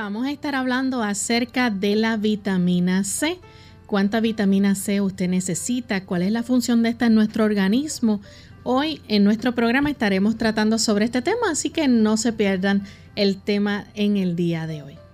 Vamos a estar hablando acerca de la vitamina C. ¿Cuánta vitamina C usted necesita? ¿Cuál es la función de esta en nuestro organismo? Hoy en nuestro programa estaremos tratando sobre este tema, así que no se pierdan el tema en el día de hoy.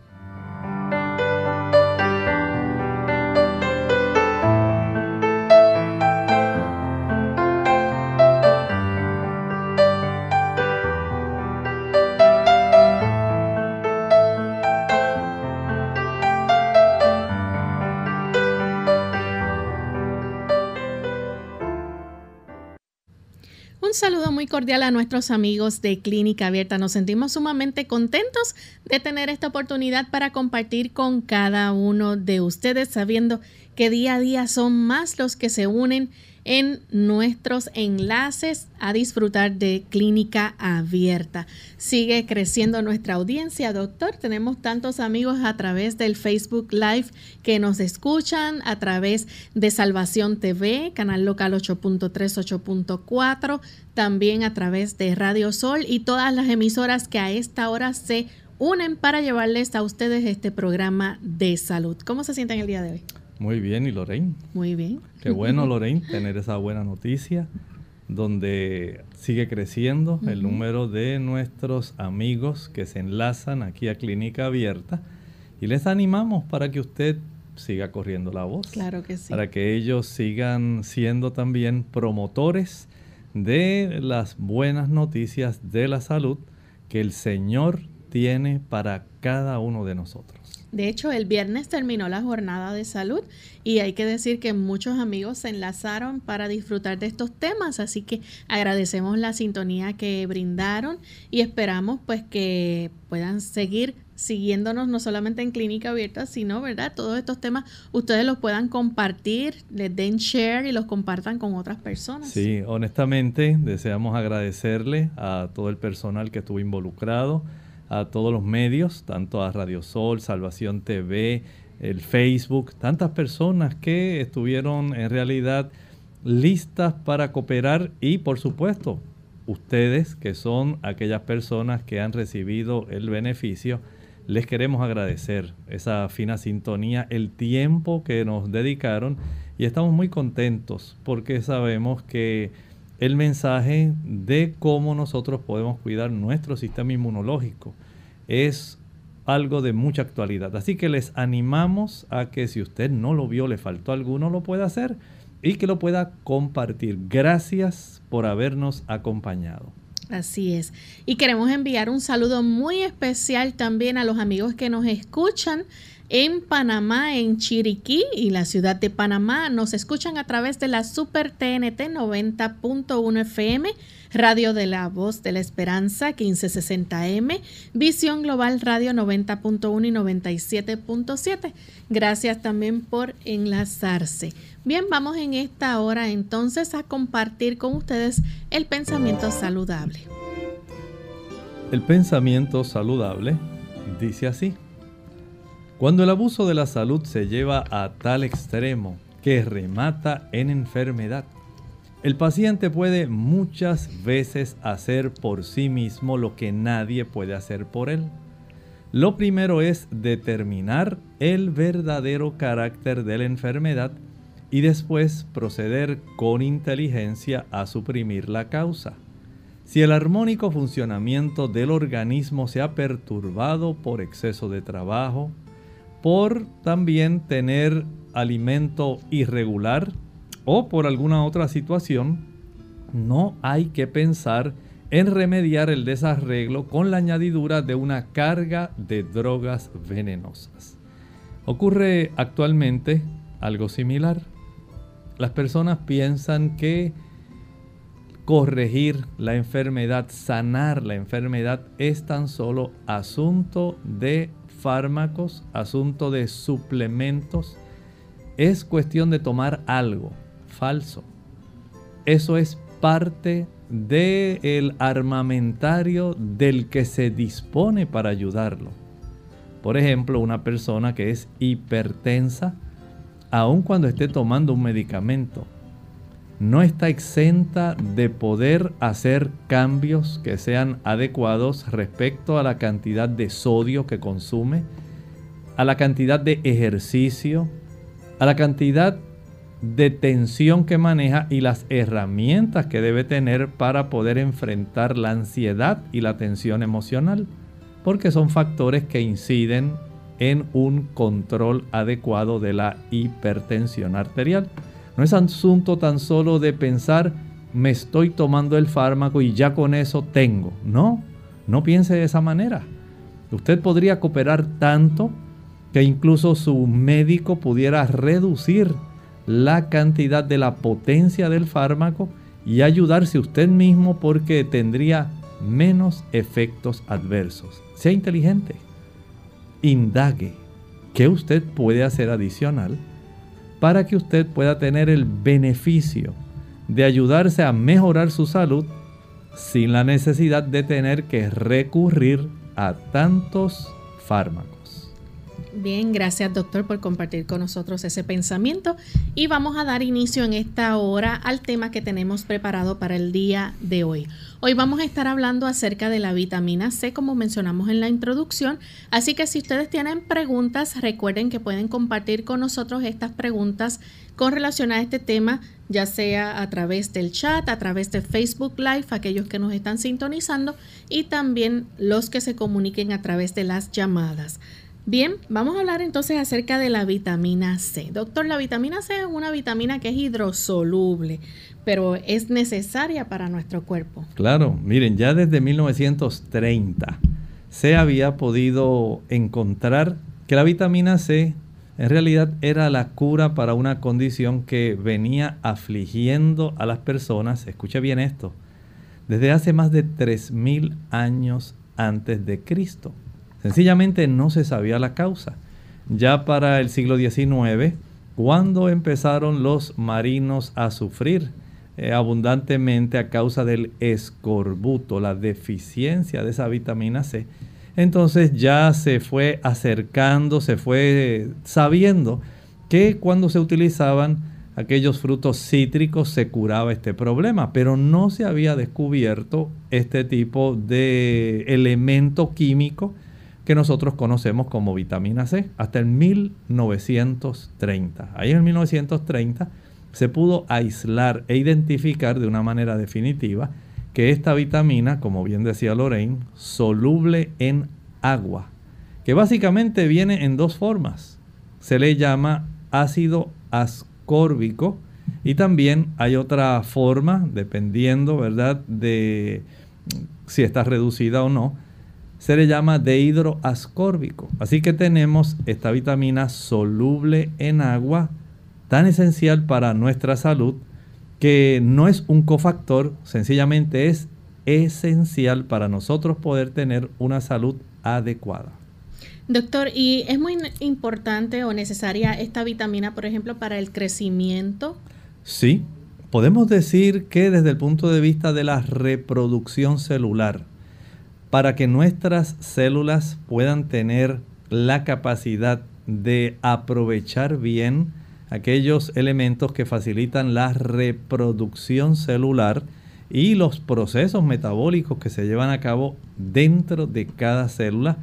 Cordial a nuestros amigos de Clínica Abierta. Nos sentimos sumamente contentos de tener esta oportunidad para compartir con cada uno de ustedes, sabiendo que día a día son más los que se unen en nuestros enlaces a disfrutar de clínica abierta. Sigue creciendo nuestra audiencia, doctor. Tenemos tantos amigos a través del Facebook Live que nos escuchan, a través de Salvación TV, canal local 8.3, 8.4, también a través de Radio Sol y todas las emisoras que a esta hora se unen para llevarles a ustedes este programa de salud. ¿Cómo se sienten el día de hoy? Muy bien, ¿y Lorraine? Muy bien. Qué bueno, Lorraine, tener esa buena noticia donde sigue creciendo el número de nuestros amigos que se enlazan aquí a Clínica Abierta y les animamos para que usted siga corriendo la voz. Claro que sí. Para que ellos sigan siendo también promotores de las buenas noticias de la salud que el Señor tiene para cada uno de nosotros. De hecho, el viernes terminó la jornada de salud y hay que decir que muchos amigos se enlazaron para disfrutar de estos temas, así que agradecemos la sintonía que brindaron y esperamos pues que puedan seguir siguiéndonos no solamente en Clínica Abierta, sino, ¿verdad? Todos estos temas ustedes los puedan compartir, les den share y los compartan con otras personas. Sí, honestamente deseamos agradecerle a todo el personal que estuvo involucrado a todos los medios, tanto a Radio Sol, Salvación TV, el Facebook, tantas personas que estuvieron en realidad listas para cooperar y por supuesto ustedes que son aquellas personas que han recibido el beneficio, les queremos agradecer esa fina sintonía, el tiempo que nos dedicaron y estamos muy contentos porque sabemos que el mensaje de cómo nosotros podemos cuidar nuestro sistema inmunológico es algo de mucha actualidad. Así que les animamos a que si usted no lo vio, le faltó alguno, lo pueda hacer y que lo pueda compartir. Gracias por habernos acompañado. Así es. Y queremos enviar un saludo muy especial también a los amigos que nos escuchan en Panamá, en Chiriquí y la ciudad de Panamá. Nos escuchan a través de la Super TNT 90.1 FM, Radio de la Voz de la Esperanza 1560M, Visión Global Radio 90.1 y 97.7. Gracias también por enlazarse. Bien, vamos en esta hora entonces a compartir con ustedes el pensamiento saludable. El pensamiento saludable dice así. Cuando el abuso de la salud se lleva a tal extremo que remata en enfermedad, el paciente puede muchas veces hacer por sí mismo lo que nadie puede hacer por él. Lo primero es determinar el verdadero carácter de la enfermedad y después proceder con inteligencia a suprimir la causa. Si el armónico funcionamiento del organismo se ha perturbado por exceso de trabajo, por también tener alimento irregular o por alguna otra situación, no hay que pensar en remediar el desarreglo con la añadidura de una carga de drogas venenosas. Ocurre actualmente algo similar. Las personas piensan que corregir la enfermedad, sanar la enfermedad es tan solo asunto de fármacos, asunto de suplementos, es cuestión de tomar algo falso. Eso es parte del armamentario del que se dispone para ayudarlo. Por ejemplo, una persona que es hipertensa, aun cuando esté tomando un medicamento, no está exenta de poder hacer cambios que sean adecuados respecto a la cantidad de sodio que consume, a la cantidad de ejercicio, a la cantidad de tensión que maneja y las herramientas que debe tener para poder enfrentar la ansiedad y la tensión emocional, porque son factores que inciden en un control adecuado de la hipertensión arterial. No es asunto tan solo de pensar, me estoy tomando el fármaco y ya con eso tengo. No, no piense de esa manera. Usted podría cooperar tanto que incluso su médico pudiera reducir la cantidad de la potencia del fármaco y ayudarse usted mismo porque tendría menos efectos adversos. Sea inteligente. Indague qué usted puede hacer adicional para que usted pueda tener el beneficio de ayudarse a mejorar su salud sin la necesidad de tener que recurrir a tantos fármacos. Bien, gracias doctor por compartir con nosotros ese pensamiento y vamos a dar inicio en esta hora al tema que tenemos preparado para el día de hoy. Hoy vamos a estar hablando acerca de la vitamina C, como mencionamos en la introducción. Así que si ustedes tienen preguntas, recuerden que pueden compartir con nosotros estas preguntas con relación a este tema, ya sea a través del chat, a través de Facebook Live, aquellos que nos están sintonizando, y también los que se comuniquen a través de las llamadas. Bien, vamos a hablar entonces acerca de la vitamina C. Doctor, la vitamina C es una vitamina que es hidrosoluble pero es necesaria para nuestro cuerpo. Claro, miren, ya desde 1930 se había podido encontrar que la vitamina C en realidad era la cura para una condición que venía afligiendo a las personas, escuche bien esto, desde hace más de 3.000 años antes de Cristo. Sencillamente no se sabía la causa. Ya para el siglo XIX, cuando empezaron los marinos a sufrir eh, abundantemente a causa del escorbuto, la deficiencia de esa vitamina C, entonces ya se fue acercando, se fue sabiendo que cuando se utilizaban aquellos frutos cítricos se curaba este problema, pero no se había descubierto este tipo de elemento químico que nosotros conocemos como vitamina C hasta el 1930. Ahí en el 1930 se pudo aislar e identificar de una manera definitiva que esta vitamina, como bien decía Lorraine, soluble en agua, que básicamente viene en dos formas. Se le llama ácido ascórbico y también hay otra forma, dependiendo, ¿verdad?, de si está reducida o no, se le llama dehidroascórbico. Así que tenemos esta vitamina soluble en agua, tan esencial para nuestra salud, que no es un cofactor, sencillamente es esencial para nosotros poder tener una salud adecuada. Doctor, ¿y es muy importante o necesaria esta vitamina, por ejemplo, para el crecimiento? Sí, podemos decir que desde el punto de vista de la reproducción celular, para que nuestras células puedan tener la capacidad de aprovechar bien aquellos elementos que facilitan la reproducción celular y los procesos metabólicos que se llevan a cabo dentro de cada célula,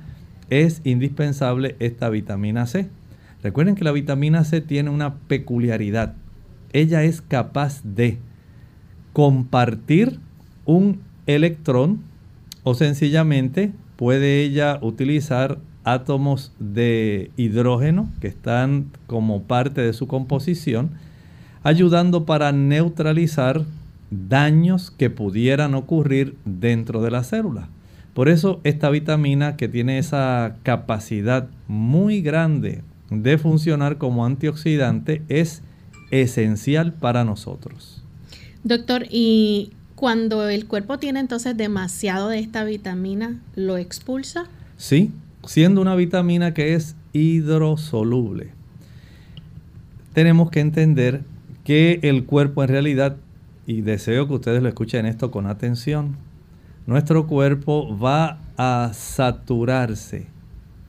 es indispensable esta vitamina C. Recuerden que la vitamina C tiene una peculiaridad. Ella es capaz de compartir un electrón o sencillamente puede ella utilizar átomos de hidrógeno que están como parte de su composición, ayudando para neutralizar daños que pudieran ocurrir dentro de la célula. Por eso esta vitamina que tiene esa capacidad muy grande de funcionar como antioxidante es esencial para nosotros. Doctor, ¿y cuando el cuerpo tiene entonces demasiado de esta vitamina, lo expulsa? Sí, siendo una vitamina que es hidrosoluble. Tenemos que entender que el cuerpo en realidad, y deseo que ustedes lo escuchen esto con atención, nuestro cuerpo va a saturarse.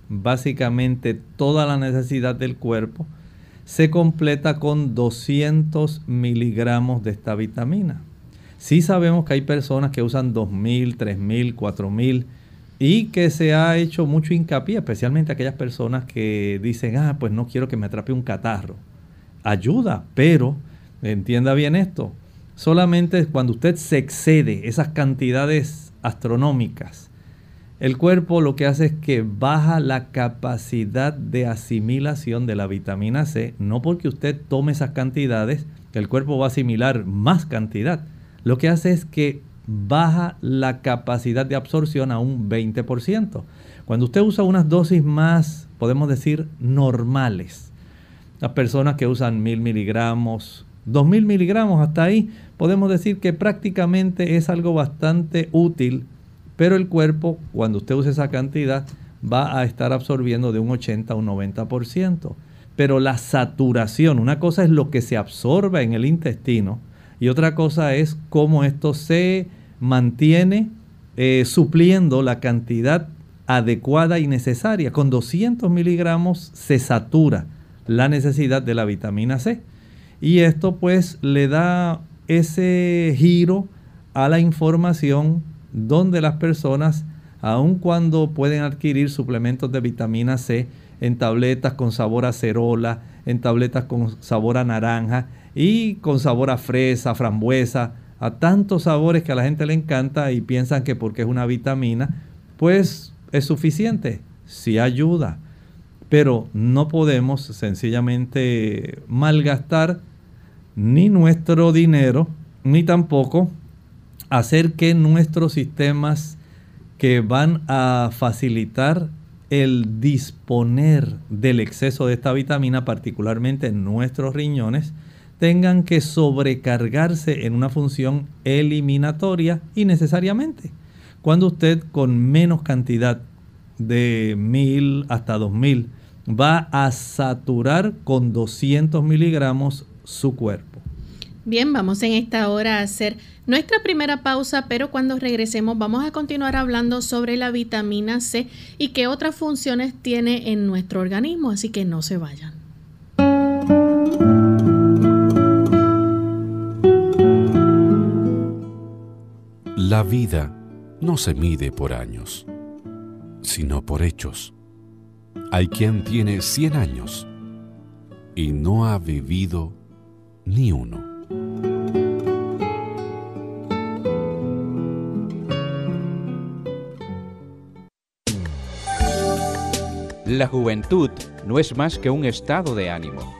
Básicamente toda la necesidad del cuerpo se completa con 200 miligramos de esta vitamina. Sí sabemos que hay personas que usan 2.000, 3.000, 4.000 y que se ha hecho mucho hincapié, especialmente aquellas personas que dicen, ah, pues no quiero que me atrape un catarro. Ayuda, pero entienda bien esto, solamente cuando usted se excede esas cantidades astronómicas, el cuerpo lo que hace es que baja la capacidad de asimilación de la vitamina C, no porque usted tome esas cantidades, el cuerpo va a asimilar más cantidad, lo que hace es que baja la capacidad de absorción a un 20%. Cuando usted usa unas dosis más, podemos decir, normales, las personas que usan 1000 miligramos, 2000 miligramos hasta ahí, podemos decir que prácticamente es algo bastante útil, pero el cuerpo, cuando usted usa esa cantidad, va a estar absorbiendo de un 80 a un 90%. Pero la saturación, una cosa es lo que se absorbe en el intestino, y otra cosa es cómo esto se mantiene eh, supliendo la cantidad adecuada y necesaria. Con 200 miligramos se satura la necesidad de la vitamina C. Y esto pues le da ese giro a la información donde las personas, aun cuando pueden adquirir suplementos de vitamina C en tabletas con sabor a cerola, en tabletas con sabor a naranja, y con sabor a fresa, frambuesa, a tantos sabores que a la gente le encanta y piensan que porque es una vitamina, pues es suficiente, sí ayuda. Pero no podemos sencillamente malgastar ni nuestro dinero, ni tampoco hacer que nuestros sistemas que van a facilitar el disponer del exceso de esta vitamina, particularmente en nuestros riñones, tengan que sobrecargarse en una función eliminatoria innecesariamente. Cuando usted con menos cantidad de 1000 hasta 2000 va a saturar con 200 miligramos su cuerpo. Bien, vamos en esta hora a hacer nuestra primera pausa, pero cuando regresemos vamos a continuar hablando sobre la vitamina C y qué otras funciones tiene en nuestro organismo, así que no se vayan. La vida no se mide por años, sino por hechos. Hay quien tiene 100 años y no ha vivido ni uno. La juventud no es más que un estado de ánimo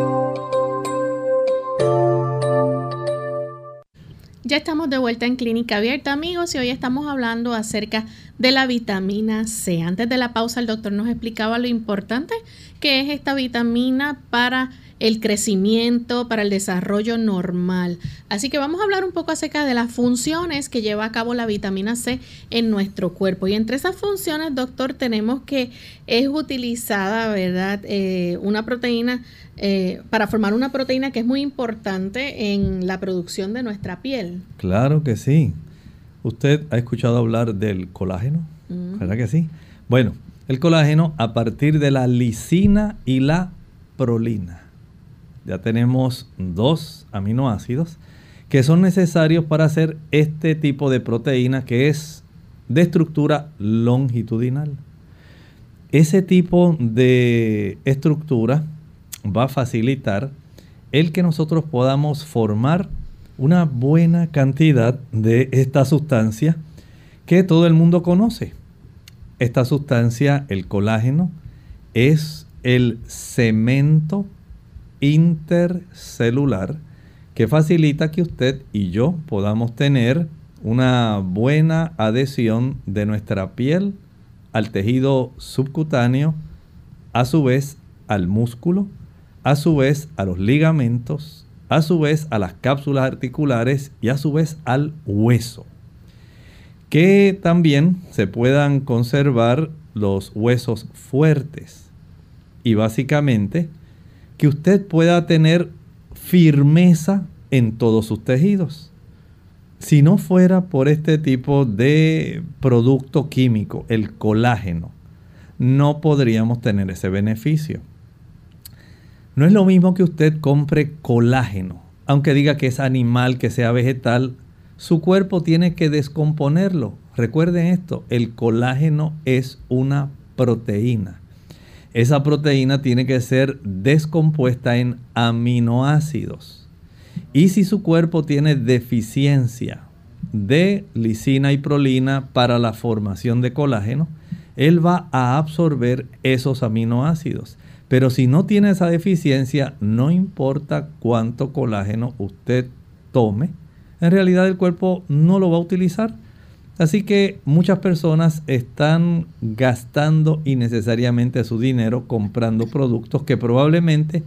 Ya estamos de vuelta en Clínica Abierta, amigos, y hoy estamos hablando acerca de la vitamina C. Antes de la pausa, el doctor nos explicaba lo importante que es esta vitamina para el crecimiento, para el desarrollo normal. Así que vamos a hablar un poco acerca de las funciones que lleva a cabo la vitamina C en nuestro cuerpo. Y entre esas funciones, doctor, tenemos que es utilizada, ¿verdad? Eh, una proteína eh, para formar una proteína que es muy importante en la producción de nuestra piel. Claro que sí. ¿Usted ha escuchado hablar del colágeno? Mm. ¿Verdad que sí? Bueno, el colágeno a partir de la lisina y la prolina ya tenemos dos aminoácidos que son necesarios para hacer este tipo de proteína que es de estructura longitudinal. Ese tipo de estructura va a facilitar el que nosotros podamos formar una buena cantidad de esta sustancia que todo el mundo conoce. Esta sustancia, el colágeno, es el cemento intercelular que facilita que usted y yo podamos tener una buena adhesión de nuestra piel al tejido subcutáneo, a su vez al músculo, a su vez a los ligamentos, a su vez a las cápsulas articulares y a su vez al hueso. Que también se puedan conservar los huesos fuertes. Y básicamente que usted pueda tener firmeza en todos sus tejidos. Si no fuera por este tipo de producto químico, el colágeno, no podríamos tener ese beneficio. No es lo mismo que usted compre colágeno, aunque diga que es animal, que sea vegetal, su cuerpo tiene que descomponerlo. Recuerden esto, el colágeno es una proteína esa proteína tiene que ser descompuesta en aminoácidos. Y si su cuerpo tiene deficiencia de lisina y prolina para la formación de colágeno, él va a absorber esos aminoácidos. Pero si no tiene esa deficiencia, no importa cuánto colágeno usted tome, en realidad el cuerpo no lo va a utilizar Así que muchas personas están gastando innecesariamente su dinero comprando productos que probablemente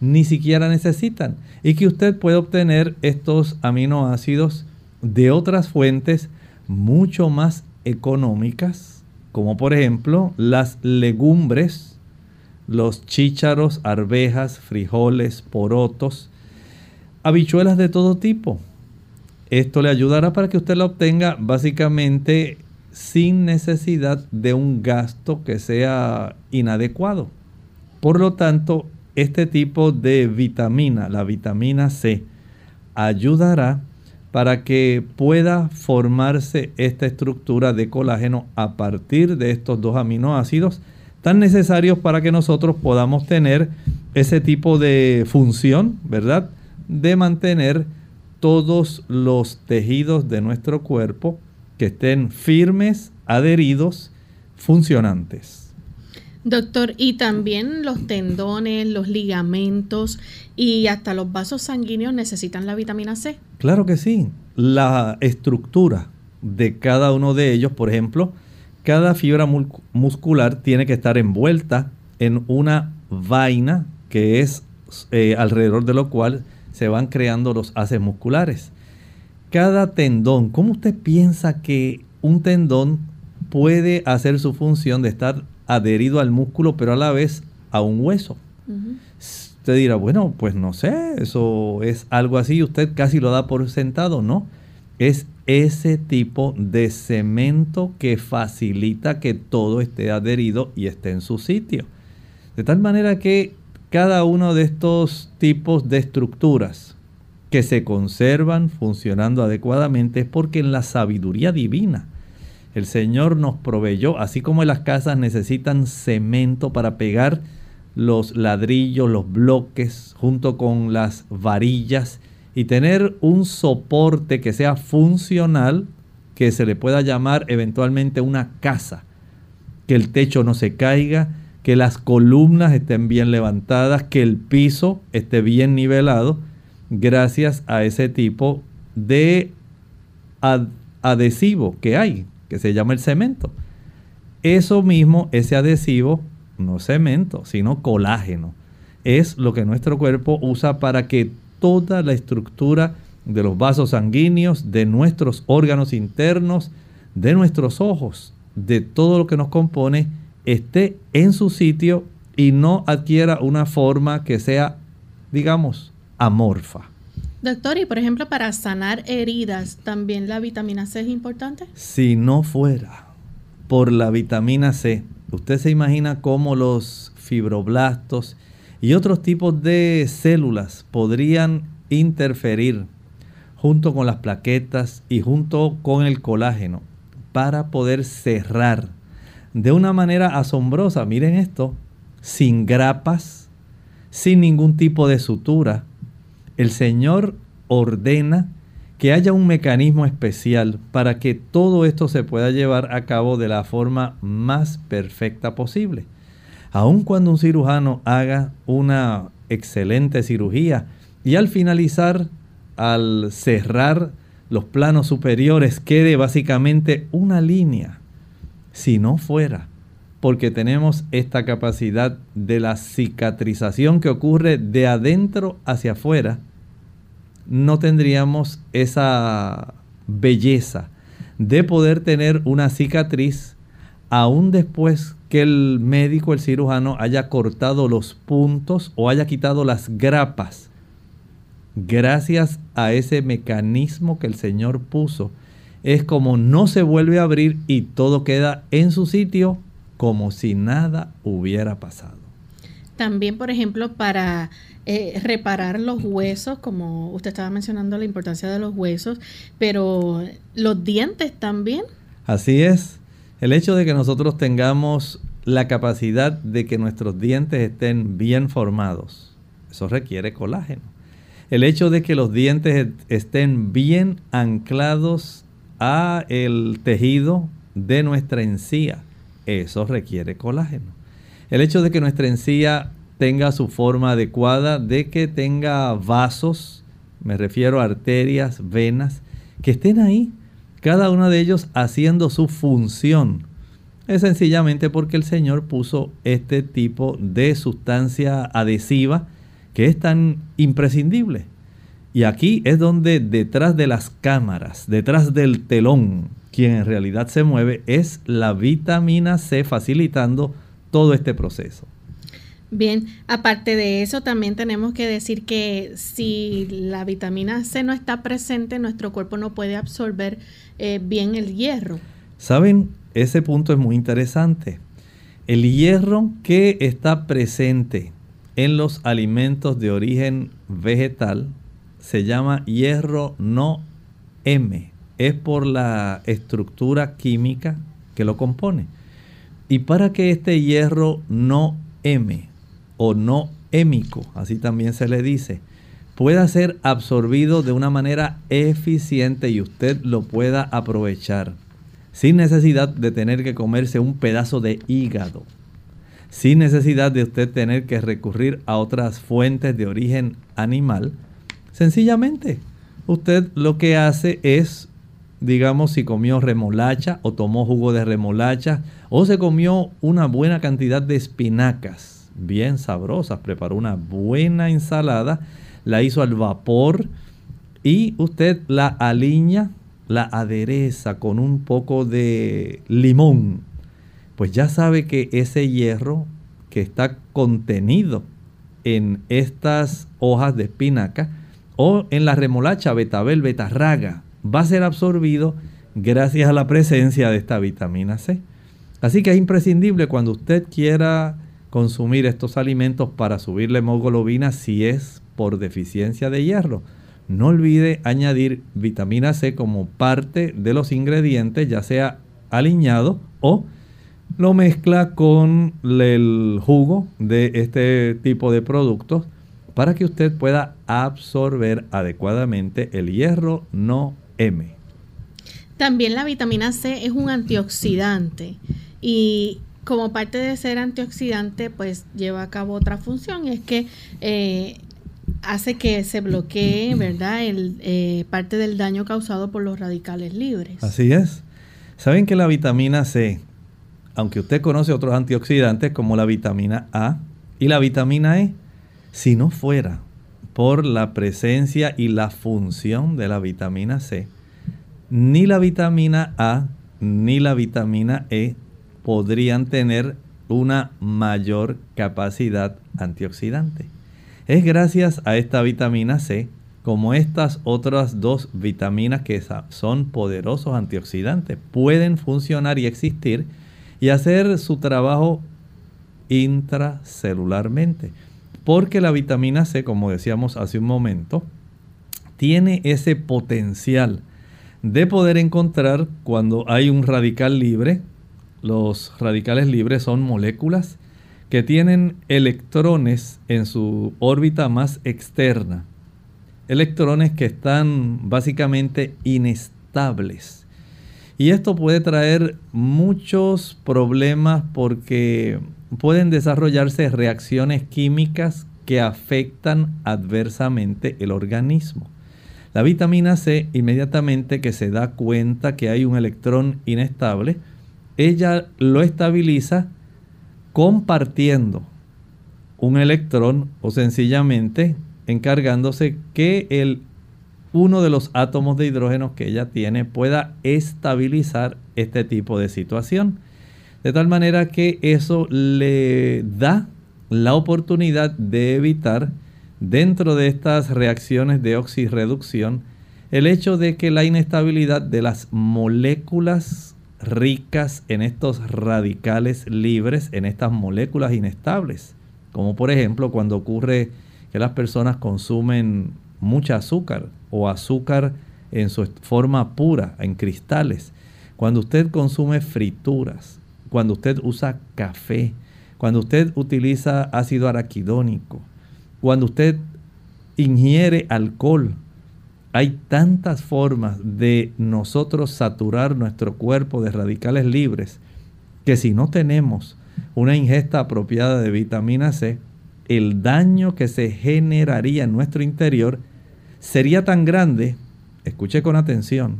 ni siquiera necesitan y que usted puede obtener estos aminoácidos de otras fuentes mucho más económicas, como por ejemplo las legumbres, los chícharos, arvejas, frijoles, porotos, habichuelas de todo tipo. Esto le ayudará para que usted la obtenga básicamente sin necesidad de un gasto que sea inadecuado. Por lo tanto, este tipo de vitamina, la vitamina C, ayudará para que pueda formarse esta estructura de colágeno a partir de estos dos aminoácidos tan necesarios para que nosotros podamos tener ese tipo de función, ¿verdad? De mantener todos los tejidos de nuestro cuerpo que estén firmes, adheridos, funcionantes. Doctor, y también los tendones, los ligamentos y hasta los vasos sanguíneos necesitan la vitamina C. Claro que sí. La estructura de cada uno de ellos, por ejemplo, cada fibra muscular tiene que estar envuelta en una vaina que es eh, alrededor de lo cual se van creando los haces musculares. Cada tendón, ¿cómo usted piensa que un tendón puede hacer su función de estar adherido al músculo, pero a la vez a un hueso? Usted dirá, bueno, pues no sé, eso es algo así, usted casi lo da por sentado, ¿no? Es ese tipo de cemento que facilita que todo esté adherido y esté en su sitio. De tal manera que cada uno de estos tipos de estructuras que se conservan funcionando adecuadamente es porque en la sabiduría divina el Señor nos proveyó, así como las casas necesitan cemento para pegar los ladrillos, los bloques, junto con las varillas y tener un soporte que sea funcional, que se le pueda llamar eventualmente una casa, que el techo no se caiga, que las columnas estén bien levantadas, que el piso esté bien nivelado, gracias a ese tipo de adhesivo que hay, que se llama el cemento. Eso mismo, ese adhesivo, no cemento, sino colágeno, es lo que nuestro cuerpo usa para que toda la estructura de los vasos sanguíneos, de nuestros órganos internos, de nuestros ojos, de todo lo que nos compone, esté en su sitio y no adquiera una forma que sea, digamos, amorfa. Doctor, y por ejemplo, para sanar heridas, ¿también la vitamina C es importante? Si no fuera por la vitamina C, usted se imagina cómo los fibroblastos y otros tipos de células podrían interferir junto con las plaquetas y junto con el colágeno para poder cerrar de una manera asombrosa, miren esto, sin grapas, sin ningún tipo de sutura. El Señor ordena que haya un mecanismo especial para que todo esto se pueda llevar a cabo de la forma más perfecta posible aun cuando un cirujano haga una excelente cirugía y al finalizar, al cerrar los planos superiores, quede básicamente una línea. Si no fuera porque tenemos esta capacidad de la cicatrización que ocurre de adentro hacia afuera, no tendríamos esa belleza de poder tener una cicatriz aún después que el médico, el cirujano, haya cortado los puntos o haya quitado las grapas. Gracias a ese mecanismo que el Señor puso, es como no se vuelve a abrir y todo queda en su sitio como si nada hubiera pasado. También, por ejemplo, para eh, reparar los huesos, como usted estaba mencionando la importancia de los huesos, pero los dientes también. Así es. El hecho de que nosotros tengamos la capacidad de que nuestros dientes estén bien formados, eso requiere colágeno. El hecho de que los dientes estén bien anclados a el tejido de nuestra encía, eso requiere colágeno. El hecho de que nuestra encía tenga su forma adecuada, de que tenga vasos, me refiero a arterias, venas, que estén ahí cada uno de ellos haciendo su función. Es sencillamente porque el Señor puso este tipo de sustancia adhesiva que es tan imprescindible. Y aquí es donde detrás de las cámaras, detrás del telón, quien en realidad se mueve es la vitamina C facilitando todo este proceso. Bien, aparte de eso, también tenemos que decir que si la vitamina C no está presente, nuestro cuerpo no puede absorber eh, bien el hierro. Saben, ese punto es muy interesante. El hierro que está presente en los alimentos de origen vegetal se llama hierro no M. Es por la estructura química que lo compone. Y para que este hierro no M o no hémico, así también se le dice, pueda ser absorbido de una manera eficiente y usted lo pueda aprovechar sin necesidad de tener que comerse un pedazo de hígado, sin necesidad de usted tener que recurrir a otras fuentes de origen animal. Sencillamente, usted lo que hace es, digamos, si comió remolacha o tomó jugo de remolacha o se comió una buena cantidad de espinacas bien sabrosas, preparó una buena ensalada, la hizo al vapor y usted la aliña, la adereza con un poco de limón, pues ya sabe que ese hierro que está contenido en estas hojas de espinaca o en la remolacha, betabel, betarraga, va a ser absorbido gracias a la presencia de esta vitamina C. Así que es imprescindible cuando usted quiera consumir estos alimentos para subir la hemoglobina si es por deficiencia de hierro. No olvide añadir vitamina C como parte de los ingredientes, ya sea aliñado o lo mezcla con el jugo de este tipo de productos para que usted pueda absorber adecuadamente el hierro no M. También la vitamina C es un antioxidante y como parte de ser antioxidante pues lleva a cabo otra función y es que eh, hace que se bloquee, ¿verdad? El, eh, parte del daño causado por los radicales libres. Así es. Saben que la vitamina C, aunque usted conoce otros antioxidantes como la vitamina A y la vitamina E, si no fuera por la presencia y la función de la vitamina C, ni la vitamina A ni la vitamina E podrían tener una mayor capacidad antioxidante. Es gracias a esta vitamina C como estas otras dos vitaminas que son poderosos antioxidantes pueden funcionar y existir y hacer su trabajo intracelularmente. Porque la vitamina C, como decíamos hace un momento, tiene ese potencial de poder encontrar cuando hay un radical libre. Los radicales libres son moléculas que tienen electrones en su órbita más externa. Electrones que están básicamente inestables. Y esto puede traer muchos problemas porque pueden desarrollarse reacciones químicas que afectan adversamente el organismo. La vitamina C, inmediatamente que se da cuenta que hay un electrón inestable, ella lo estabiliza compartiendo un electrón o sencillamente encargándose que el uno de los átomos de hidrógeno que ella tiene pueda estabilizar este tipo de situación. De tal manera que eso le da la oportunidad de evitar dentro de estas reacciones de oxirreducción el hecho de que la inestabilidad de las moléculas ricas en estos radicales libres, en estas moléculas inestables, como por ejemplo cuando ocurre que las personas consumen mucha azúcar o azúcar en su forma pura, en cristales, cuando usted consume frituras, cuando usted usa café, cuando usted utiliza ácido araquidónico, cuando usted ingiere alcohol, hay tantas formas de nosotros saturar nuestro cuerpo de radicales libres que si no tenemos una ingesta apropiada de vitamina C, el daño que se generaría en nuestro interior sería tan grande, escuche con atención,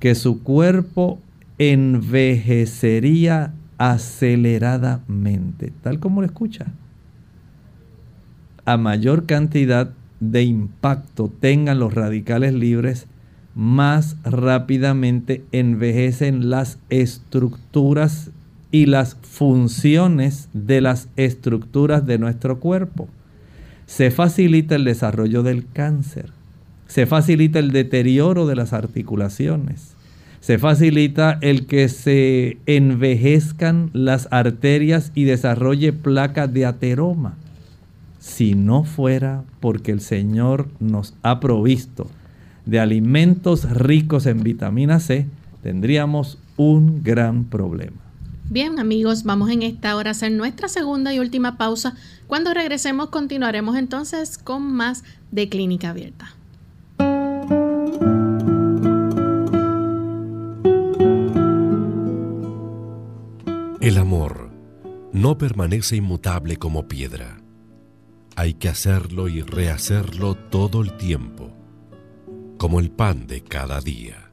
que su cuerpo envejecería aceleradamente, tal como lo escucha. A mayor cantidad de impacto tengan los radicales libres, más rápidamente envejecen las estructuras y las funciones de las estructuras de nuestro cuerpo. Se facilita el desarrollo del cáncer, se facilita el deterioro de las articulaciones, se facilita el que se envejezcan las arterias y desarrolle placas de ateroma. Si no fuera porque el Señor nos ha provisto de alimentos ricos en vitamina C, tendríamos un gran problema. Bien amigos, vamos en esta hora a hacer nuestra segunda y última pausa. Cuando regresemos continuaremos entonces con más de Clínica Abierta. El amor no permanece inmutable como piedra. Hay que hacerlo y rehacerlo todo el tiempo, como el pan de cada día.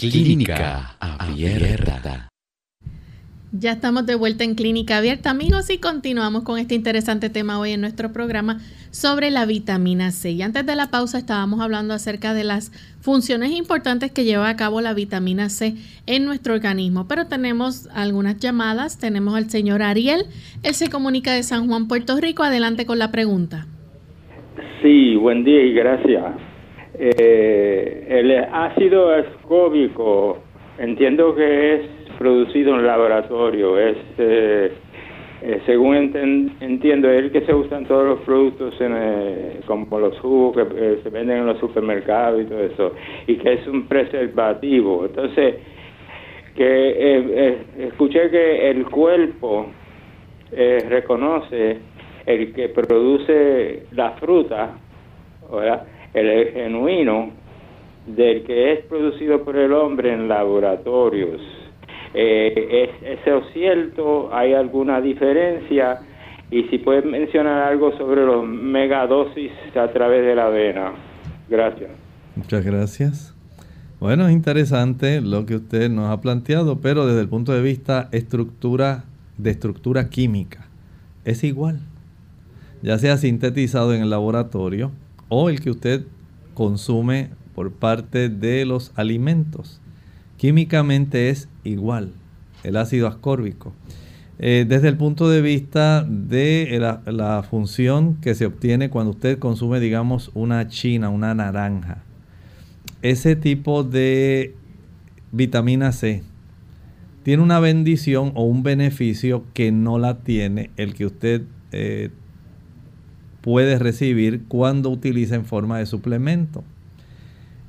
Clínica Abierta. Ya estamos de vuelta en Clínica Abierta, amigos, y continuamos con este interesante tema hoy en nuestro programa sobre la vitamina C. Y antes de la pausa estábamos hablando acerca de las funciones importantes que lleva a cabo la vitamina C en nuestro organismo. Pero tenemos algunas llamadas. Tenemos al señor Ariel. Él se comunica de San Juan, Puerto Rico. Adelante con la pregunta. Sí, buen día y gracias. Eh, el ácido ascóbico, entiendo que es producido en laboratorio, es, eh, eh, según entiendo, es el que se usa en todos los productos, en, como los jugos que se venden en los supermercados y todo eso, y que es un preservativo. Entonces, que escuché que el cuerpo reconoce el que produce la fruta, ¿verdad? El genuino del que es producido por el hombre en laboratorios. Eh, ¿Es cierto? ¿Hay alguna diferencia? Y si puedes mencionar algo sobre los megadosis a través de la vena. Gracias. Muchas gracias. Bueno, es interesante lo que usted nos ha planteado, pero desde el punto de vista estructura, de estructura química, es igual. Ya sea sintetizado en el laboratorio, o el que usted consume por parte de los alimentos. Químicamente es igual el ácido ascórbico. Eh, desde el punto de vista de la, función que se obtiene cuando usted consume, digamos, una china, una naranja, ese tipo de vitamina C tiene una bendición o un beneficio que no la tiene el que usted eh, puede recibir cuando utiliza en forma de suplemento.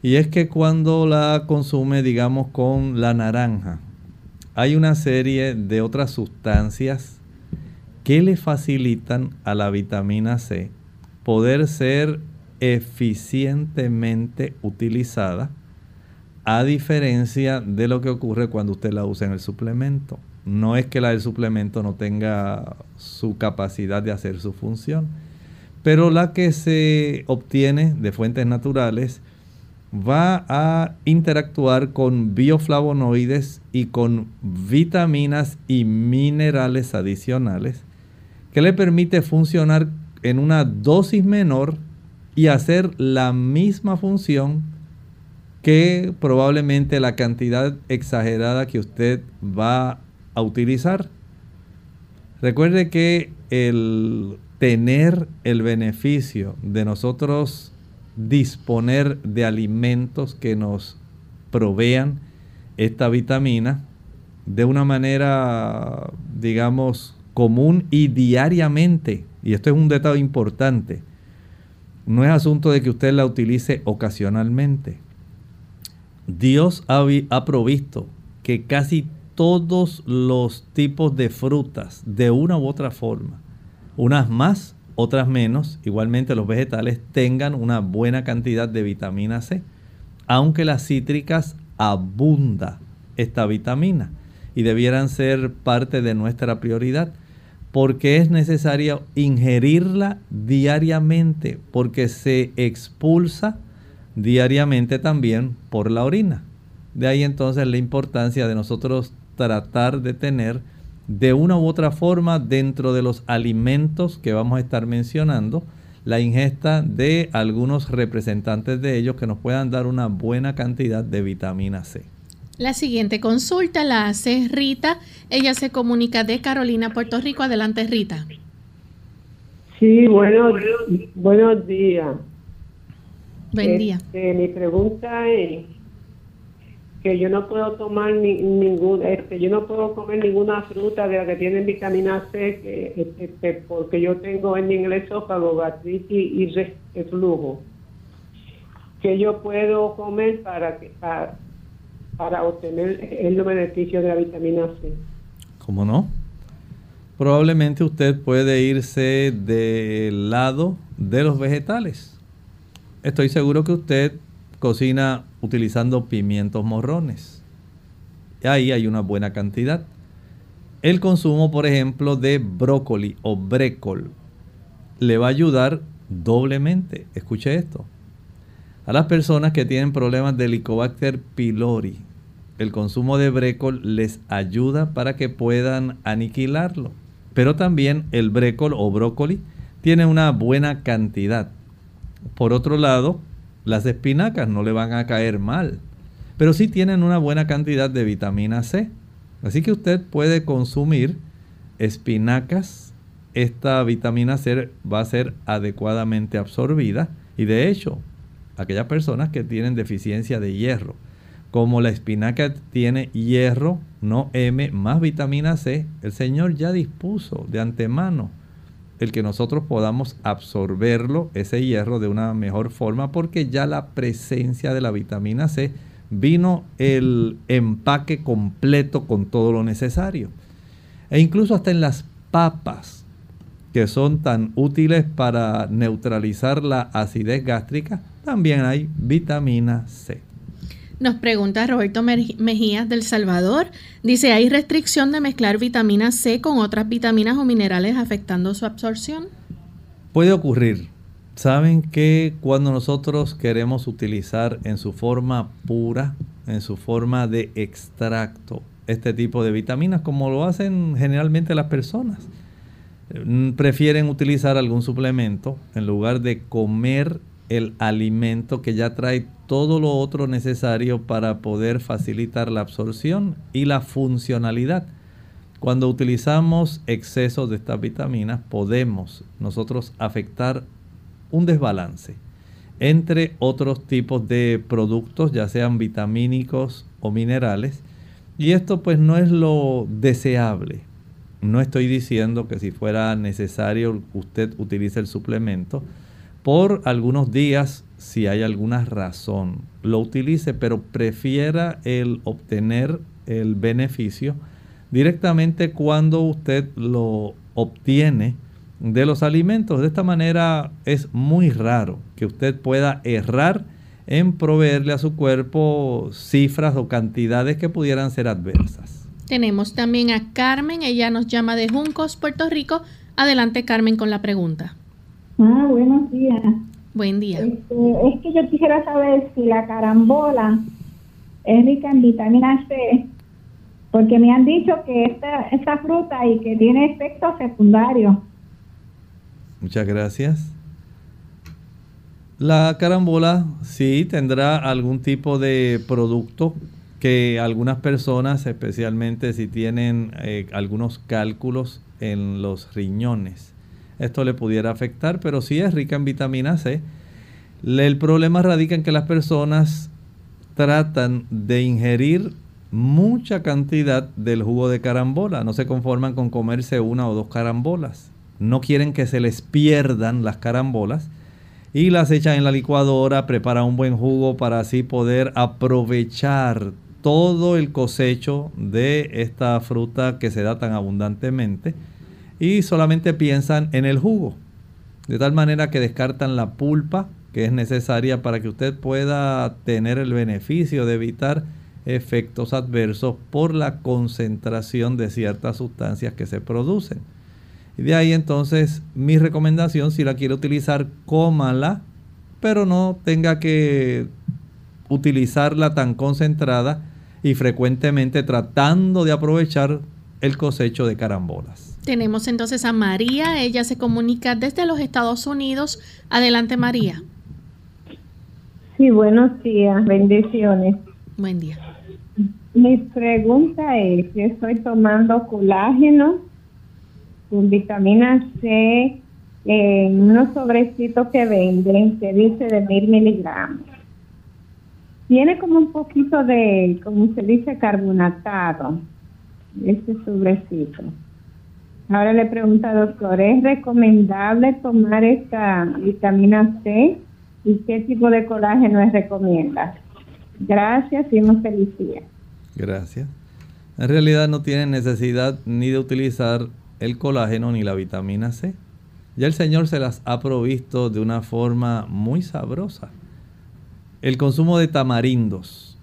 Y es que cuando la consume, digamos, con la naranja, hay una serie de otras sustancias que le facilitan a la vitamina C poder ser eficientemente utilizada, a diferencia de lo que ocurre cuando usted la usa en el suplemento. No es que la del suplemento no tenga su capacidad de hacer su función pero la que se obtiene de fuentes naturales va a interactuar con bioflavonoides y con vitaminas y minerales adicionales que le permite funcionar en una dosis menor y hacer la misma función que probablemente la cantidad exagerada que usted va a utilizar. Recuerde que el tener el beneficio de nosotros disponer de alimentos que nos provean esta vitamina de una manera, digamos, común y diariamente. Y esto es un detalle importante. No es asunto de que usted la utilice ocasionalmente. Dios ha, ha provisto que casi todos los tipos de frutas, de una u otra forma, unas más, otras menos, igualmente los vegetales tengan una buena cantidad de vitamina C, aunque las cítricas abunda esta vitamina y debieran ser parte de nuestra prioridad porque es necesario ingerirla diariamente porque se expulsa diariamente también por la orina. De ahí entonces la importancia de nosotros tratar de tener de una u otra forma dentro de los alimentos que vamos a estar mencionando, la ingesta de algunos representantes de ellos que nos puedan dar una buena cantidad de vitamina C. La siguiente consulta la hace Rita. Ella se comunica de Carolina, Puerto Rico. Adelante, Rita. Sí, bueno, buenos días. Buen día. Este, mi pregunta es que yo no puedo tomar ningún, este, yo no puedo comer ninguna fruta de la que tiene vitamina C, que, este, porque yo tengo en inglés esófago, gastritis y reflujo. Que yo puedo comer para que para, para obtener el beneficio de la vitamina C. ¿Cómo no? Probablemente usted puede irse del lado de los vegetales. Estoy seguro que usted cocina utilizando pimientos morrones. Ahí hay una buena cantidad. El consumo, por ejemplo, de brócoli o brécol le va a ayudar doblemente. Escuche esto. A las personas que tienen problemas de Helicobacter pylori, el consumo de brécol les ayuda para que puedan aniquilarlo. Pero también el brécol o brócoli tiene una buena cantidad. Por otro lado, las espinacas no le van a caer mal, pero sí tienen una buena cantidad de vitamina C. Así que usted puede consumir espinacas. Esta vitamina C va a ser adecuadamente absorbida y de hecho, aquellas personas que tienen deficiencia de hierro, como la espinaca tiene hierro, no M, más vitamina C, el Señor ya dispuso de antemano el que nosotros podamos absorberlo, ese hierro, de una mejor forma, porque ya la presencia de la vitamina C vino el empaque completo con todo lo necesario. E incluso hasta en las papas, que son tan útiles para neutralizar la acidez gástrica, también hay vitamina C. Nos pregunta Roberto Mejías del Salvador. Dice, ¿hay restricción de mezclar vitamina C con otras vitaminas o minerales afectando su absorción? Puede ocurrir. Saben que cuando nosotros queremos utilizar en su forma pura, en su forma de extracto, este tipo de vitaminas, como lo hacen generalmente las personas, mm, prefieren utilizar algún suplemento en lugar de comer el alimento que ya trae todo lo otro necesario para poder facilitar la absorción y la funcionalidad. Cuando utilizamos exceso de estas vitaminas podemos nosotros afectar un desbalance entre otros tipos de productos, ya sean vitamínicos o minerales, y esto pues no es lo deseable. No estoy diciendo que si fuera necesario usted utilice el suplemento, por algunos días, si hay alguna razón, lo utilice, pero prefiera el obtener el beneficio directamente cuando usted lo obtiene de los alimentos. De esta manera es muy raro que usted pueda errar en proveerle a su cuerpo cifras o cantidades que pudieran ser adversas. Tenemos también a Carmen, ella nos llama de Juncos, Puerto Rico. Adelante Carmen con la pregunta. Ah, buenos días. Buen día. Este, es que yo quisiera saber si la carambola es rica en vitamina C, porque me han dicho que esta, esta fruta y que tiene efectos secundarios. Muchas gracias. La carambola sí tendrá algún tipo de producto que algunas personas, especialmente si tienen eh, algunos cálculos en los riñones, esto le pudiera afectar, pero sí es rica en vitamina C. El problema radica en que las personas tratan de ingerir mucha cantidad del jugo de carambola, no se conforman con comerse una o dos carambolas, no quieren que se les pierdan las carambolas y las echan en la licuadora, preparan un buen jugo para así poder aprovechar todo el cosecho de esta fruta que se da tan abundantemente y solamente piensan en el jugo. De tal manera que descartan la pulpa que es necesaria para que usted pueda tener el beneficio de evitar efectos adversos por la concentración de ciertas sustancias que se producen. Y de ahí entonces mi recomendación, si la quiere utilizar, cómala, pero no tenga que utilizarla tan concentrada y frecuentemente tratando de aprovechar el cosecho de carambolas. Tenemos entonces a María, ella se comunica desde los Estados Unidos. Adelante María. Sí, buenos días, bendiciones. Buen día. Mi pregunta es, yo estoy tomando colágeno con vitamina C en unos sobrecitos que venden que dice de mil miligramos. Tiene como un poquito de, como se dice, carbonatado, este sobrecito. Ahora le pregunto al doctor, ¿es recomendable tomar esta vitamina C y qué tipo de colágeno es recomienda? Gracias y un feliz. Gracias. En realidad no tiene necesidad ni de utilizar el colágeno ni la vitamina C. Ya el Señor se las ha provisto de una forma muy sabrosa. El consumo de tamarindos,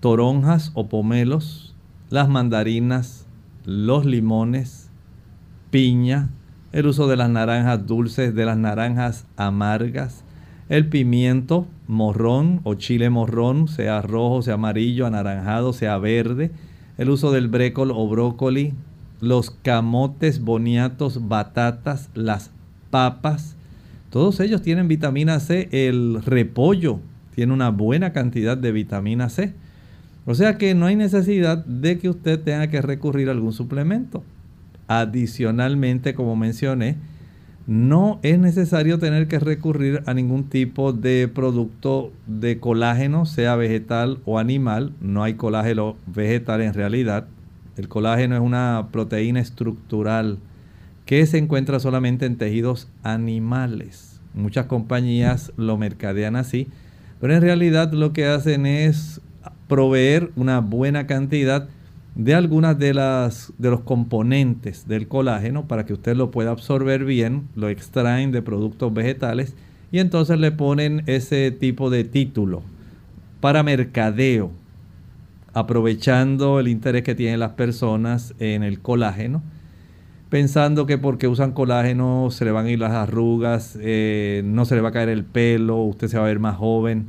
toronjas o pomelos, las mandarinas, los limones, piña, el uso de las naranjas dulces, de las naranjas amargas, el pimiento morrón o chile morrón, sea rojo, sea amarillo, anaranjado, sea verde, el uso del brécol o brócoli, los camotes, boniatos, batatas, las papas, todos ellos tienen vitamina C. El repollo tiene una buena cantidad de vitamina C. O sea que no hay necesidad de que usted tenga que recurrir a algún suplemento. Adicionalmente, como mencioné, no es necesario tener que recurrir a ningún tipo de producto de colágeno, sea vegetal o animal. No hay colágeno vegetal en realidad. El colágeno es una proteína estructural que se encuentra solamente en tejidos animales. Muchas compañías lo mercadean así, pero en realidad lo que hacen es proveer una buena cantidad de algunas de las de los componentes del colágeno para que usted lo pueda absorber bien, lo extraen de productos vegetales y entonces le ponen ese tipo de título para mercadeo aprovechando el interés que tienen las personas en el colágeno, pensando que porque usan colágeno se le van a ir las arrugas, eh, no se le va a caer el pelo, usted se va a ver más joven.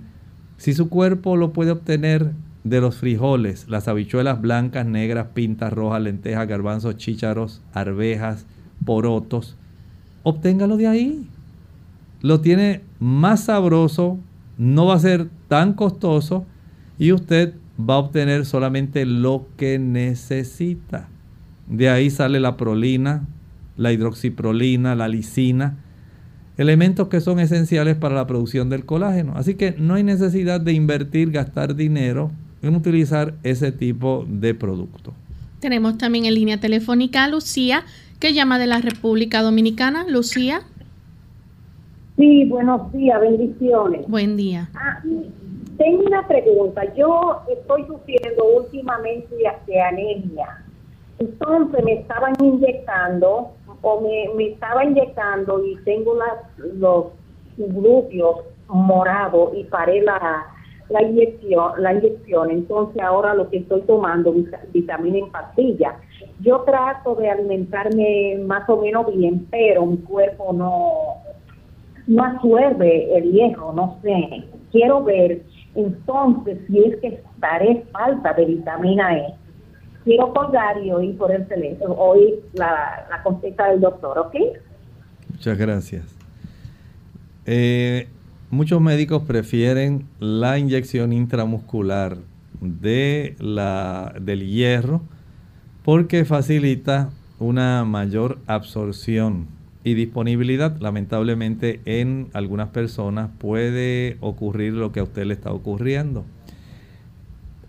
Si su cuerpo lo puede obtener de los frijoles, las habichuelas blancas, negras, pintas rojas, lentejas, garbanzos, chícharos, arvejas, porotos, obténgalo de ahí. Lo tiene más sabroso, no va a ser tan costoso y usted va a obtener solamente lo que necesita. De ahí sale la prolina, la hidroxiprolina, la lisina, elementos que son esenciales para la producción del colágeno. Así que no hay necesidad de invertir, gastar dinero en utilizar ese tipo de producto. Tenemos también en línea telefónica a Lucía, que llama de la República Dominicana. Lucía. Sí, buenos días, bendiciones. Buen día. Ah, tengo una pregunta. Yo estoy sufriendo últimamente de anemia. Entonces me estaban inyectando o me, me estaba inyectando y tengo las, los glúteos morados y paré la, la inyección, la inyección. Entonces ahora lo que estoy tomando vitamina en pastilla. Yo trato de alimentarme más o menos bien, pero mi cuerpo no no absorbe el hierro, no sé. Quiero ver entonces, si es que estaré falta de vitamina E, quiero colgar y oír por el teléfono, oír la, la del doctor, ¿ok? Muchas gracias. Eh, muchos médicos prefieren la inyección intramuscular de la, del hierro porque facilita una mayor absorción y disponibilidad. Lamentablemente en algunas personas puede ocurrir lo que a usted le está ocurriendo.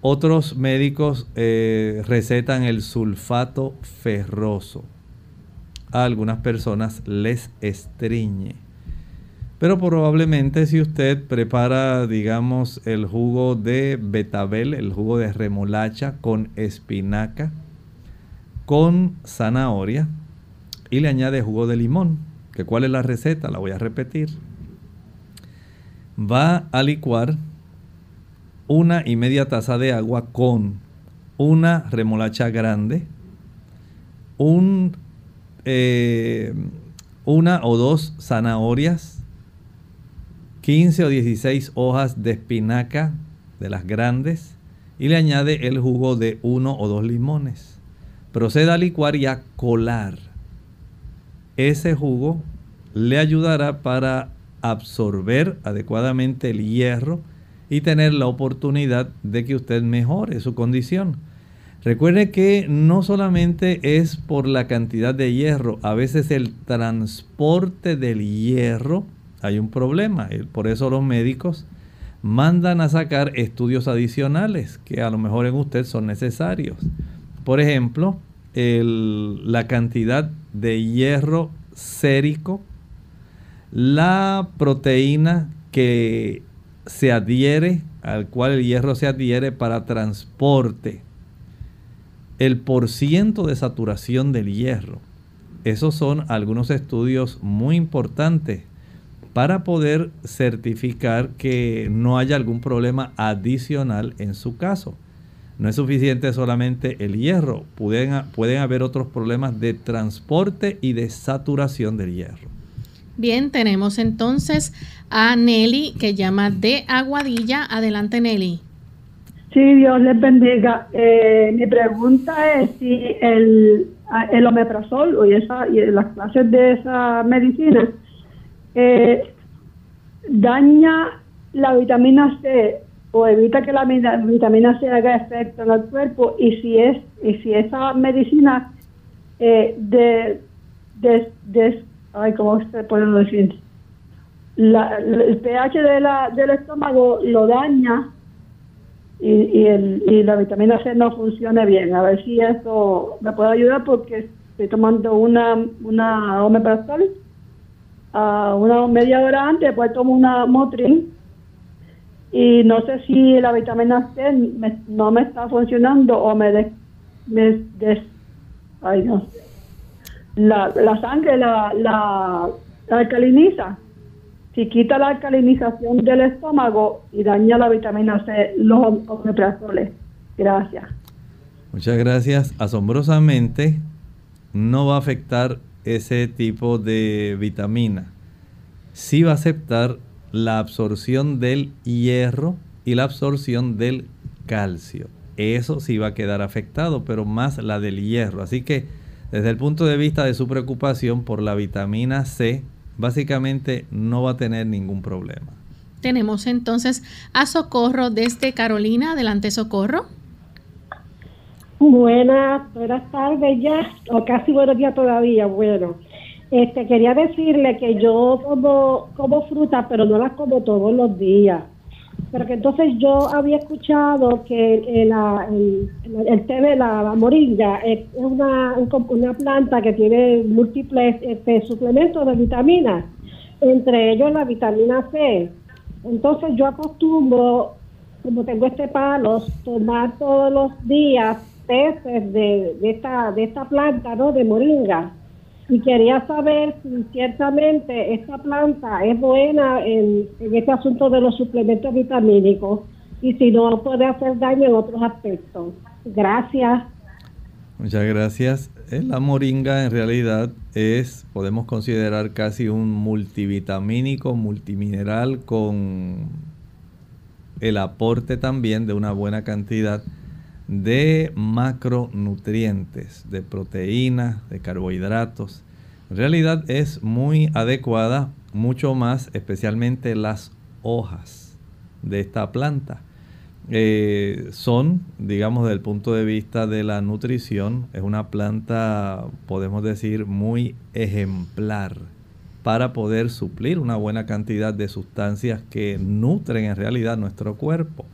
Otros médicos eh, recetan el sulfato ferroso. A algunas personas les estriñe. Pero probablemente si usted prepara, digamos, el jugo de betabel, el jugo de remolacha con espinaca, con zanahoria y le añade jugo de limón, que cuál es la receta, la voy a repetir. Va a licuar una y media taza de agua con una remolacha grande, un, eh, una o dos zanahorias, 15 o 16 hojas de espinaca de las grandes y le añade el jugo de uno o dos limones. Proceda a licuar y a colar. Ese jugo le ayudará para absorber adecuadamente el hierro y tener la oportunidad de que usted mejore su condición. Recuerde que no solamente es por la cantidad de hierro, a veces el transporte del hierro hay un problema. Por eso los médicos mandan a sacar estudios adicionales que a lo mejor en usted son necesarios. Por ejemplo, la cantidad de hierro sérico, la proteína que se adhiere, al cual el hierro se adhiere para transporte, el porciento de saturación del hierro. Esos son algunos estudios muy importantes para poder certificar que no haya algún problema adicional en su caso. No es suficiente solamente el hierro, pueden, pueden haber otros problemas de transporte y de saturación del hierro. Bien, tenemos entonces a Nelly que llama de Aguadilla. Adelante, Nelly. Sí, Dios les bendiga. Eh, mi pregunta es si el, el omeprazol y, esa, y las clases de esa medicina eh, daña la vitamina C o evita que la vitamina C haga efecto en el cuerpo y si es y si esa medicina eh, de, de, de ay, ¿cómo se puede decir? el pH de la, del estómago lo daña y, y, el, y la vitamina C no funciona bien. A ver si eso me puede ayudar porque estoy tomando una, una a una media hora antes, después tomo una Motrin y no sé si la vitamina C no me está funcionando o me des, me des ay no la, la sangre la, la, alcaliniza. Si quita la alcalinización del estómago y daña la vitamina C, los omeprazoles. Gracias. Muchas gracias. Asombrosamente, no va a afectar ese tipo de vitamina. Sí va a aceptar la absorción del hierro y la absorción del calcio. Eso sí va a quedar afectado, pero más la del hierro. Así que desde el punto de vista de su preocupación por la vitamina C, básicamente no va a tener ningún problema. Tenemos entonces a Socorro desde Carolina. Adelante, Socorro. Buenas, buenas tardes ya, o casi buenos días todavía. Bueno, este quería decirle que yo como, como fruta, pero no las como todos los días. Pero que entonces yo había escuchado que el, el, té de la, moringa es una, una planta que tiene múltiples este, suplementos de vitaminas, entre ellos la vitamina C. Entonces yo acostumbro, como tengo este palo, tomar todos los días peces de, de, esta, de esta planta, ¿no? De moringa y quería saber si ciertamente esta planta es buena en, este asunto de los suplementos vitamínicos y si no puede hacer daño en otros aspectos. Gracias. Muchas gracias. Eh, la moringa en realidad es, podemos considerar casi un multivitamínico, multimineral con el aporte también de una buena cantidad de macronutrientes, de proteínas, de carbohidratos. En realidad es muy adecuada, mucho más, especialmente las hojas de esta planta. Eh, son, digamos, desde el punto de vista de la nutrición, es una planta, podemos decir, muy ejemplar para poder suplir una buena cantidad de sustancias que nutren en realidad nuestro cuerpo.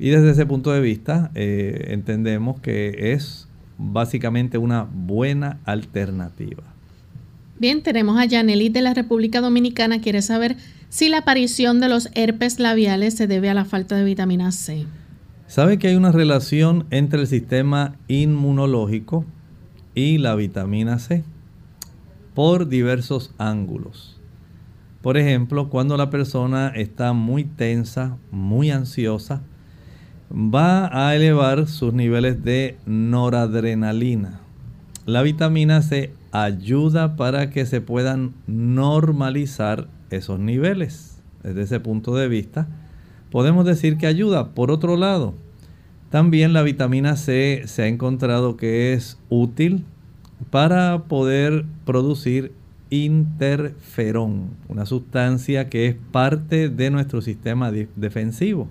Y desde ese punto de vista eh, entendemos que es básicamente una buena alternativa. Bien, tenemos a Janelit de la República Dominicana. Quiere saber si la aparición de los herpes labiales se debe a la falta de vitamina C. ¿Sabe que hay una relación entre el sistema inmunológico y la vitamina C? Por diversos ángulos. Por ejemplo, cuando la persona está muy tensa, muy ansiosa, va a elevar sus niveles de noradrenalina. La vitamina C ayuda para que se puedan normalizar esos niveles. Desde ese punto de vista, podemos decir que ayuda. Por otro lado, también la vitamina C se ha encontrado que es útil para poder producir interferón, una sustancia que es parte de nuestro sistema defensivo.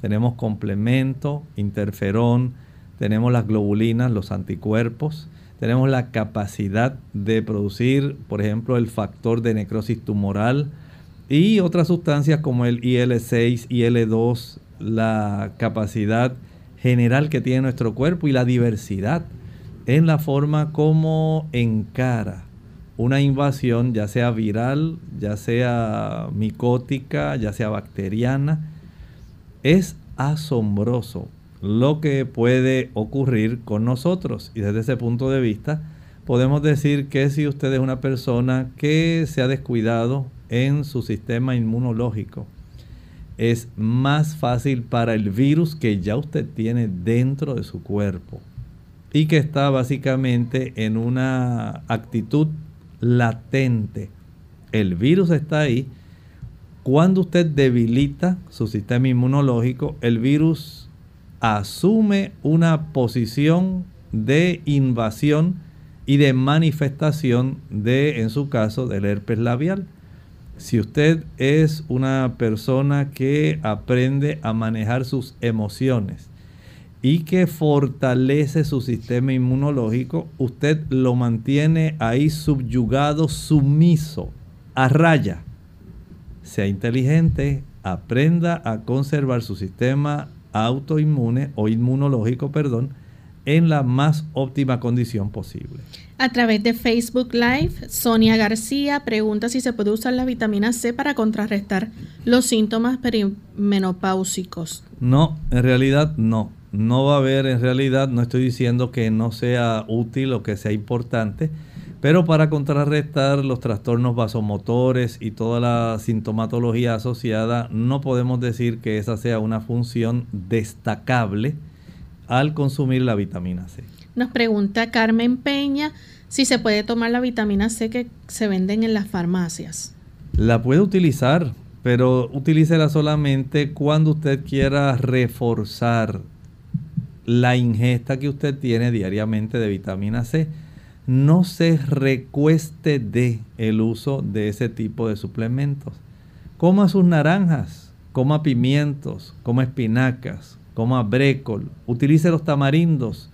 Tenemos complemento, interferón, tenemos las globulinas, los anticuerpos, tenemos la capacidad de producir, por ejemplo, el factor de necrosis tumoral y otras sustancias como el IL6, IL2, la capacidad general que tiene nuestro cuerpo y la diversidad en la forma como encara una invasión, ya sea viral, ya sea micótica, ya sea bacteriana. Es asombroso lo que puede ocurrir con nosotros. Y desde ese punto de vista, podemos decir que si usted es una persona que se ha descuidado en su sistema inmunológico, es más fácil para el virus que ya usted tiene dentro de su cuerpo y que está básicamente en una actitud latente. El virus está ahí. Cuando usted debilita su sistema inmunológico, el virus asume una posición de invasión y de manifestación de, en su caso, del herpes labial. Si usted es una persona que aprende a manejar sus emociones y que fortalece su sistema inmunológico, usted lo mantiene ahí subyugado, sumiso, a raya. Sea inteligente, aprenda a conservar su sistema autoinmune o inmunológico, perdón, en la más óptima condición posible. A través de Facebook Live, Sonia García pregunta si se puede usar la vitamina C para contrarrestar los síntomas perimenopáusicos. No, en realidad no. No va a haber, en realidad, no estoy diciendo que no sea útil o que sea importante, pero para contrarrestar los trastornos vasomotores y toda la sintomatología asociada, no podemos decir que esa sea una función destacable al consumir la vitamina C. Nos pregunta Carmen Peña si se puede tomar la vitamina C que se venden en las farmacias. La puede utilizar, pero utilícela solamente cuando usted quiera reforzar la ingesta que usted tiene diariamente de vitamina C no se recueste de el uso de ese tipo de suplementos. Coma sus naranjas, coma pimientos, coma espinacas, coma brécol, utilice los tamarindos.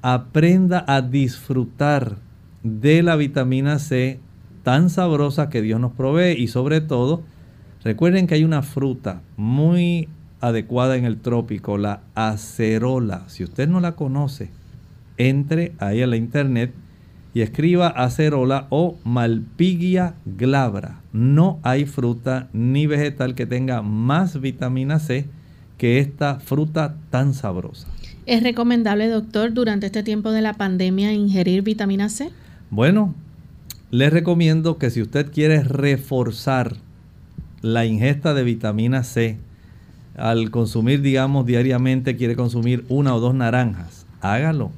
Aprenda a disfrutar de la vitamina C tan sabrosa que Dios nos provee y sobre todo, recuerden que hay una fruta muy adecuada en el trópico, la acerola. Si usted no la conoce, entre ahí a la internet y escriba acerola o malpigia glabra. No hay fruta ni vegetal que tenga más vitamina C que esta fruta tan sabrosa. ¿Es recomendable, doctor, durante este tiempo de la pandemia ingerir vitamina C? Bueno, les recomiendo que si usted quiere reforzar la ingesta de vitamina C, al consumir, digamos, diariamente quiere consumir una o dos naranjas, hágalo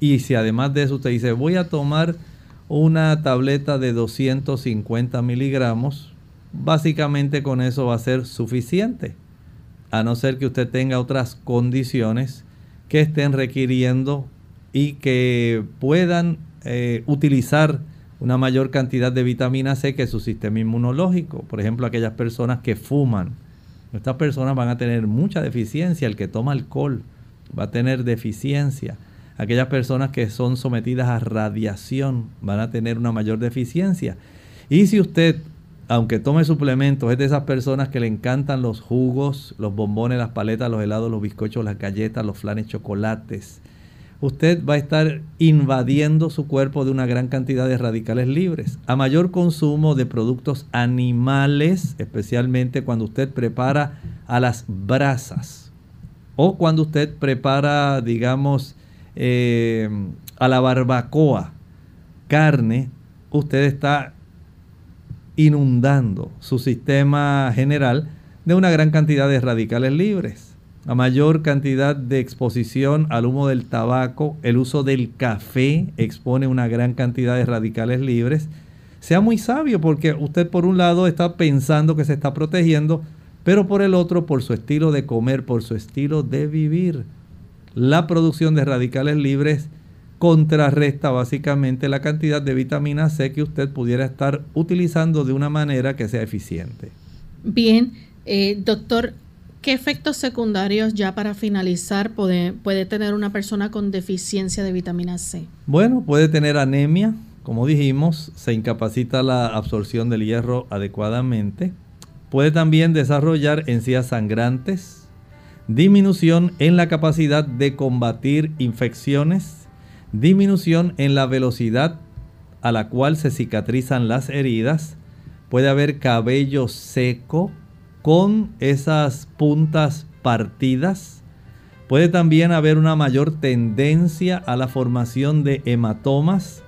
y si además de eso usted dice, voy a tomar una tableta de 250 miligramos, básicamente con eso va a ser suficiente. A no ser que usted tenga otras condiciones que estén requiriendo y que puedan eh, utilizar una mayor cantidad de vitamina C que su sistema inmunológico. Por ejemplo, aquellas personas que fuman. Estas personas van a tener mucha deficiencia. El que toma alcohol va a tener deficiencia. Aquellas personas que son sometidas a radiación van a tener una mayor deficiencia. Y si usted, aunque tome suplementos, es de esas personas que le encantan los jugos, los bombones, las paletas, los helados, los bizcochos, las galletas, los flanes, chocolates, usted va a estar invadiendo su cuerpo de una gran cantidad de radicales libres. A mayor consumo de productos animales, especialmente cuando usted prepara a las brasas o cuando usted prepara, digamos, eh, a la barbacoa carne, usted está inundando su sistema general de una gran cantidad de radicales libres a mayor cantidad de exposición al humo del tabaco, el uso del café expone una gran cantidad de radicales libres. Sea muy sabio porque usted por un lado está pensando que se está protegiendo, pero por el otro por su estilo de comer, por su estilo de vivir. La producción de radicales libres contrarresta básicamente la cantidad de vitamina C que usted pudiera estar utilizando de una manera que sea eficiente. Bien, eh, doctor, ¿Qué efectos secundarios ya para finalizar puede, puede, tener una persona con deficiencia de vitamina C? Bueno, puede tener anemia, como dijimos, se incapacita la absorción del hierro adecuadamente. Puede también desarrollar encías sangrantes, disminución en la capacidad de combatir infecciones, disminución en la velocidad a la cual se cicatrizan las heridas, puede haber cabello seco, con esas puntas partidas. Puede también haber una mayor tendencia a la formación de hematomas,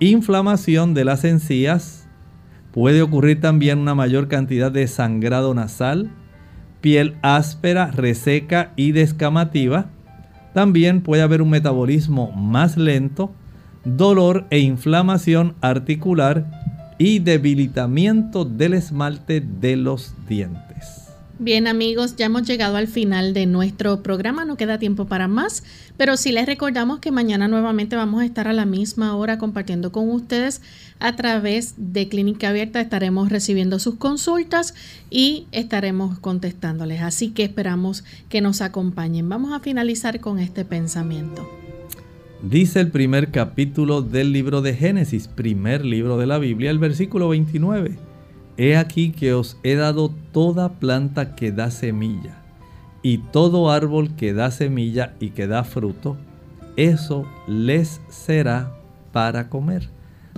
inflamación de las encías. Puede ocurrir también una mayor cantidad de sangrado nasal, piel áspera, reseca y descamativa. También puede haber un metabolismo más lento, dolor e inflamación articular y debilitamiento del esmalte de los dientes. Bien amigos, ya hemos llegado al final de nuestro programa, no queda tiempo para más, pero sí les recordamos que mañana nuevamente vamos a estar a la misma hora compartiendo con ustedes a través de Clínica Abierta, estaremos recibiendo sus consultas y estaremos contestándoles, así que esperamos que nos acompañen. Vamos a finalizar con este pensamiento. Dice el primer capítulo del libro de Génesis, primer libro de la Biblia, el versículo 29. He aquí que os he dado toda planta que da semilla y todo árbol que da semilla y que da fruto, eso les será para comer.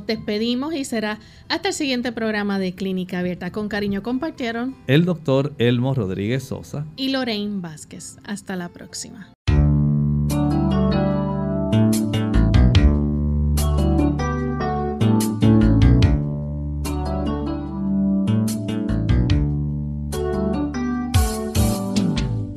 Despedimos y será hasta el siguiente programa de Clínica Abierta. Con cariño compartieron el doctor Elmo Rodríguez Sosa y Lorraine Vázquez. Hasta la próxima.